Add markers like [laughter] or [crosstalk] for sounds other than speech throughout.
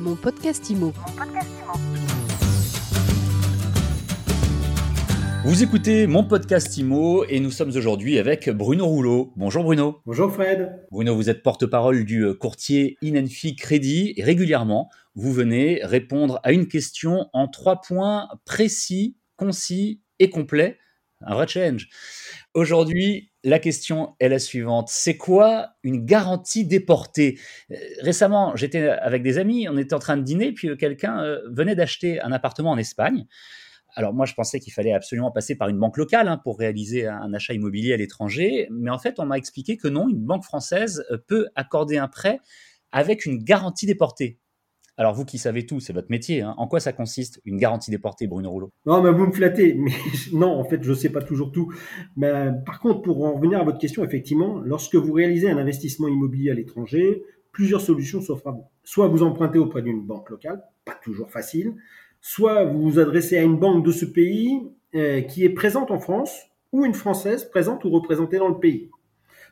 Mon podcast IMO. Vous écoutez mon podcast IMO et nous sommes aujourd'hui avec Bruno Rouleau. Bonjour Bruno. Bonjour Fred. Bruno, vous êtes porte-parole du courtier Inenfi Crédit et régulièrement, vous venez répondre à une question en trois points précis, concis et complets. Un vrai challenge. Aujourd'hui, la question est la suivante. C'est quoi une garantie déportée? Euh, Récemment, j'étais avec des amis, on était en train de dîner, puis euh, quelqu'un euh, venait d'acheter un appartement en Espagne. Alors moi, je pensais qu'il fallait absolument passer par une banque locale hein, pour réaliser un achat immobilier à l'étranger, mais en fait, on m'a expliqué que non, une banque française peut accorder un prêt avec une garantie déportée. Alors vous qui savez tout, c'est votre métier. Hein. En quoi ça consiste une garantie déportée, Bruno Rouleau? Non, mais vous me flattez. [laughs] Mais non, en fait, je ne sais pas toujours tout. Mais par contre, pour en revenir à votre question, effectivement, lorsque vous réalisez un investissement immobilier à l'étranger, plusieurs solutions s'offrent à vous. Soit vous empruntez auprès d'une banque locale, pas toujours facile. Soit vous vous adressez à une banque de ce pays euh, qui est présente en France ou une française présente ou représentée dans le pays.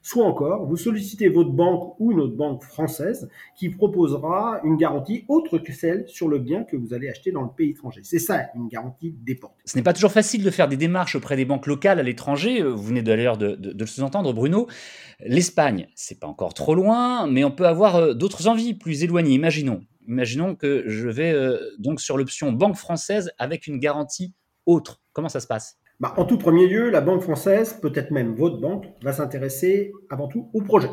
Soit encore, vous sollicitez votre banque ou une autre banque française qui proposera une garantie autre que celle sur le bien que vous allez acheter dans le pays étranger. C'est ça, une garantie déportée. Ce n'est pas toujours facile de faire des démarches auprès des banques locales à l'étranger. Vous venez d'ailleurs de, le sous-entendre, Bruno. L'Espagne, c'est pas encore trop loin, mais on peut avoir euh, d'autres envies plus éloignées. Imaginons, imaginons que je vais euh, donc sur l'option banque française avec une garantie autre. Comment ça se passe? Bah, en tout premier lieu, la banque française, peut-être même votre banque, va s'intéresser avant tout au projet.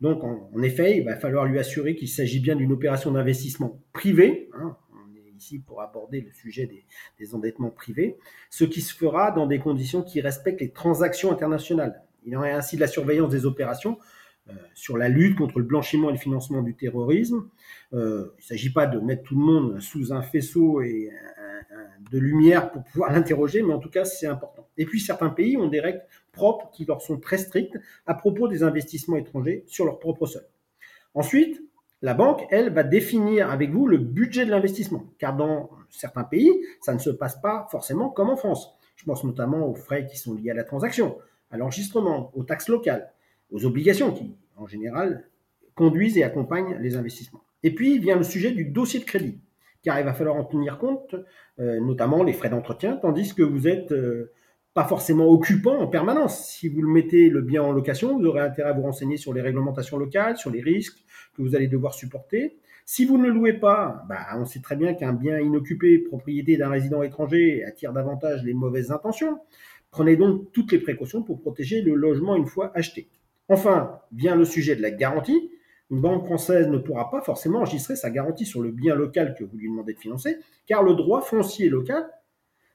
Donc, en, effet, il va falloir lui assurer qu'il s'agit bien d'une opération d'investissement privé. Hein, on est ici pour aborder le sujet des, des, endettements privés, ce qui se fera dans des conditions qui respectent les transactions internationales. Il en est ainsi de la surveillance des opérations euh, sur la lutte contre le blanchiment et le financement du terrorisme. Euh, il ne s'agit pas de mettre tout le monde sous un faisceau et de lumière pour pouvoir [laughs] l'interroger, mais en tout cas, c'est important. Et puis, certains pays ont des règles propres qui leur sont très strictes à propos des investissements étrangers sur leur propre sol. Ensuite, la banque, elle, va définir avec vous le budget de l'investissement, car dans certains pays, ça ne se passe pas forcément comme en France. Je pense notamment aux frais qui sont liés à la transaction, à l'enregistrement, aux taxes locales, aux obligations qui, en général, conduisent et accompagnent les investissements. Et puis vient le sujet du dossier de crédit car il va falloir en tenir compte, euh, notamment les frais d'entretien, tandis que vous êtes euh, pas forcément occupant en permanence. Si vous le mettez le bien en location, vous aurez intérêt à vous renseigner sur les réglementations locales, sur les risques que vous allez devoir supporter. Si vous ne le louez pas, bah, on sait très bien qu'un bien inoccupé, propriété d'un résident étranger, attire davantage les mauvaises intentions. Prenez donc toutes les précautions pour protéger le logement une fois acheté. Enfin, vient le sujet de la garantie une banque française ne pourra pas forcément enregistrer sa garantie sur le bien local que vous lui demandez de financer, car le droit foncier local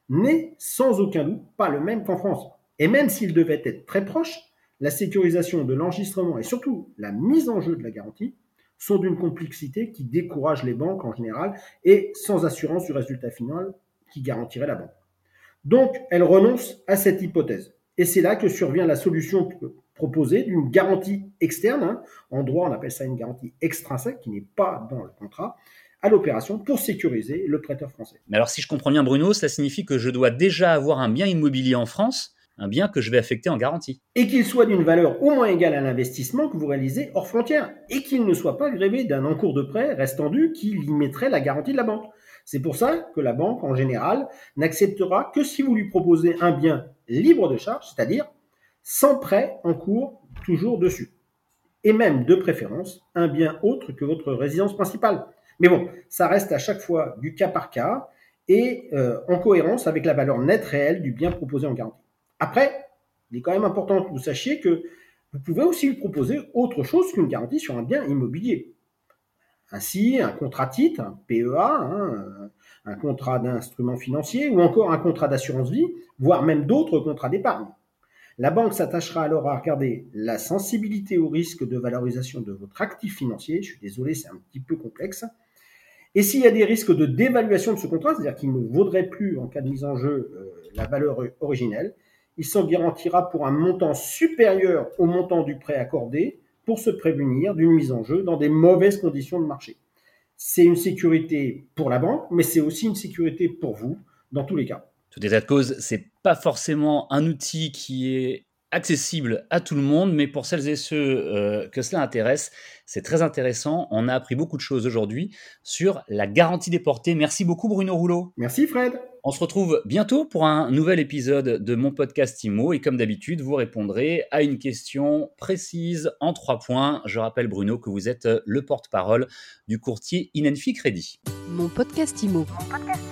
n'est sans aucun doute pas le même qu'en France. Et même s'il devait être très proche, la sécurisation de l'enregistrement et surtout la mise en jeu de la garantie sont d'une complexité qui décourage les banques en général et sans assurance du résultat final qui garantirait la banque. Donc, elle renonce à cette hypothèse. Et c'est là que survient la solution proposé d'une garantie externe. Hein. En droit, on appelle ça une garantie extrinsèque qui n'est pas dans le contrat à l'opération pour sécuriser le prêteur français. Mais alors si je comprends bien Bruno, cela signifie que je dois déjà avoir un bien immobilier en France, un bien que je vais affecter en garantie. Et qu'il soit d'une valeur au moins égale à l'investissement que vous réalisez hors frontière, et qu'il ne soit pas grévé d'un encours de prêt restant dû qui limiterait la garantie de la banque. C'est pour ça que la banque, en général, n'acceptera que si vous lui proposez un bien libre de charge, c'est-à-dire sans prêt en cours toujours dessus. Et même, de préférence, un bien autre que votre résidence principale. Mais bon, ça reste à chaque fois du cas par cas et euh, en cohérence avec la valeur nette réelle du bien proposé en garantie. Après, il est quand même important que vous sachiez que vous pouvez aussi lui proposer autre chose qu'une garantie sur un bien immobilier. Ainsi, un contrat titre, un PEA, hein, un contrat d'instrument financier ou encore un contrat d'assurance vie, voire même d'autres contrats d'épargne. La banque s'attachera alors à regarder la sensibilité au risque de valorisation de votre actif financier. Je suis désolé, c'est un petit peu complexe. Et s'il y a des risques de dévaluation de ce contrat, c'est-à-dire qu'il ne vaudrait plus en cas de mise en jeu euh, la valeur originelle, il s'en garantira pour un montant supérieur au montant du prêt accordé pour se prévenir d'une mise en jeu dans des mauvaises conditions de marché. C'est une sécurité pour la banque, mais c'est aussi une sécurité pour vous dans tous les cas tout état de cause, c'est pas forcément un outil qui est accessible à tout le monde, mais pour celles et ceux euh, que cela intéresse, c'est très intéressant. On a appris beaucoup de choses aujourd'hui sur la garantie des portées. Merci beaucoup Bruno Rouleau. Merci Fred. On se retrouve bientôt pour un nouvel épisode de mon podcast IMO et comme d'habitude, vous répondrez à une question précise en trois points. Je rappelle Bruno que vous êtes le porte-parole du courtier Inenfi Crédit. Mon podcast IMO. Mon podcast